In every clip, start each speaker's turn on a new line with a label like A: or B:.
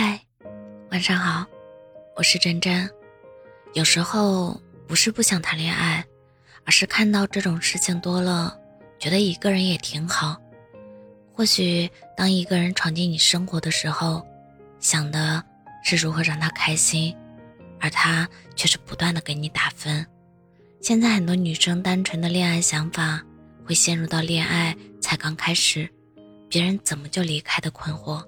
A: 嗨，晚上好，我是真真。有时候不是不想谈恋爱，而是看到这种事情多了，觉得一个人也挺好。或许当一个人闯进你生活的时候，想的是如何让他开心，而他却是不断的给你打分。现在很多女生单纯的恋爱想法，会陷入到恋爱才刚开始，别人怎么就离开的困惑。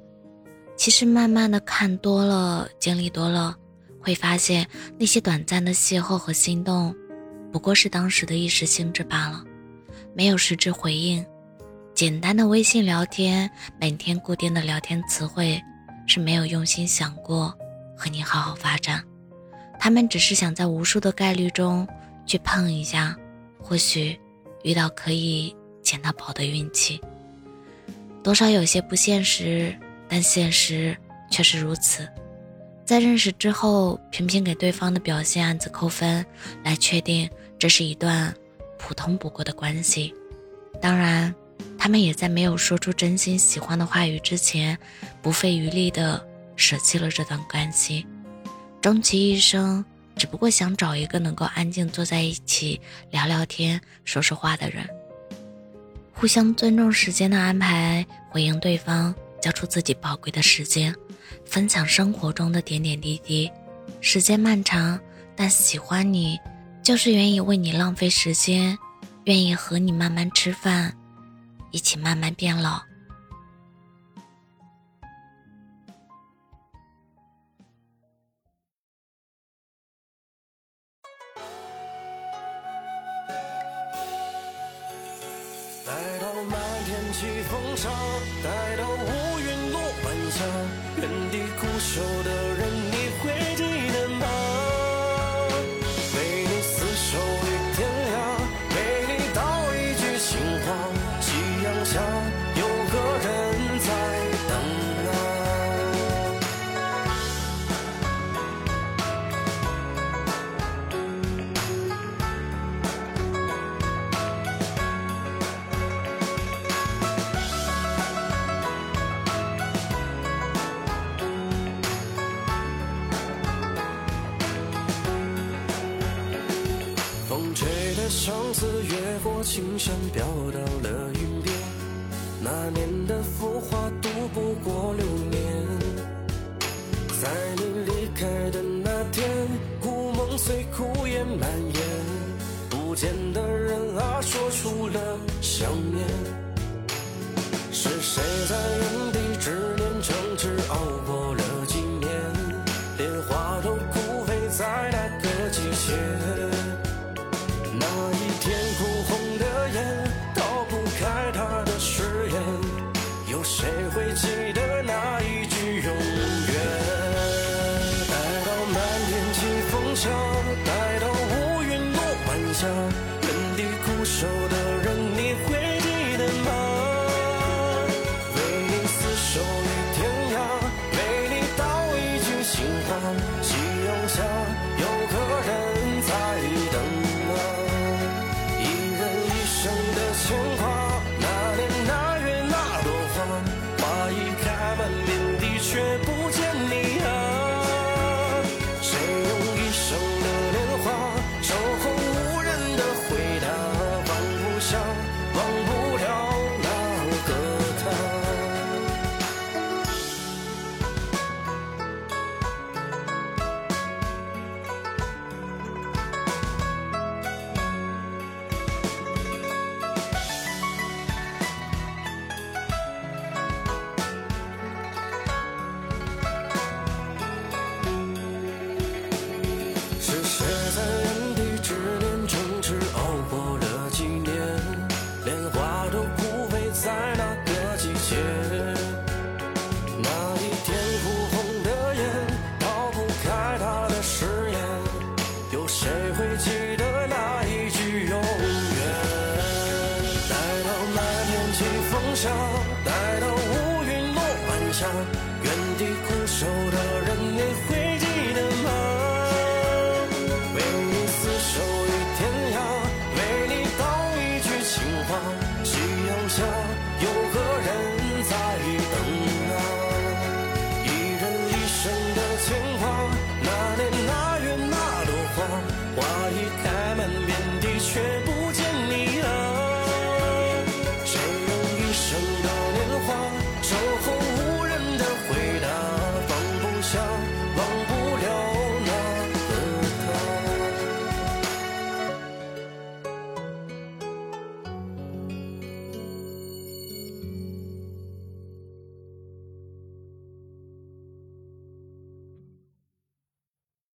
A: 其实慢慢的看多了，经历多了，会发现那些短暂的邂逅和心动，不过是当时的一时兴致罢了，没有实质回应。简单的微信聊天，每天固定的聊天词汇，是没有用心想过和你好好发展。他们只是想在无数的概率中去碰一下，或许遇到可以捡到宝的运气，多少有些不现实。但现实却是如此，在认识之后，频频给对方的表现暗自扣分，来确定这是一段普通不过的关系。当然，他们也在没有说出真心喜欢的话语之前，不费余力的舍弃了这段关系。终其一生，只不过想找一个能够安静坐在一起聊聊天、说说话的人，互相尊重时间的安排，回应对方。交出自己宝贵的时间，分享生活中的点点滴滴。时间漫长，但喜欢你，就是愿意为你浪费时间，愿意和你慢慢吃饭，一起慢慢变老。
B: 待到天起风沙，待到乌云落晚霞，原地苦守的人，相思，越过青山，飘到了云边。那年的浮华，渡不过流年。在你离开的那天，故梦随枯叶蔓延。不见的人啊，说出了想念。天空待到乌云落晚霞，原地苦守的人，你。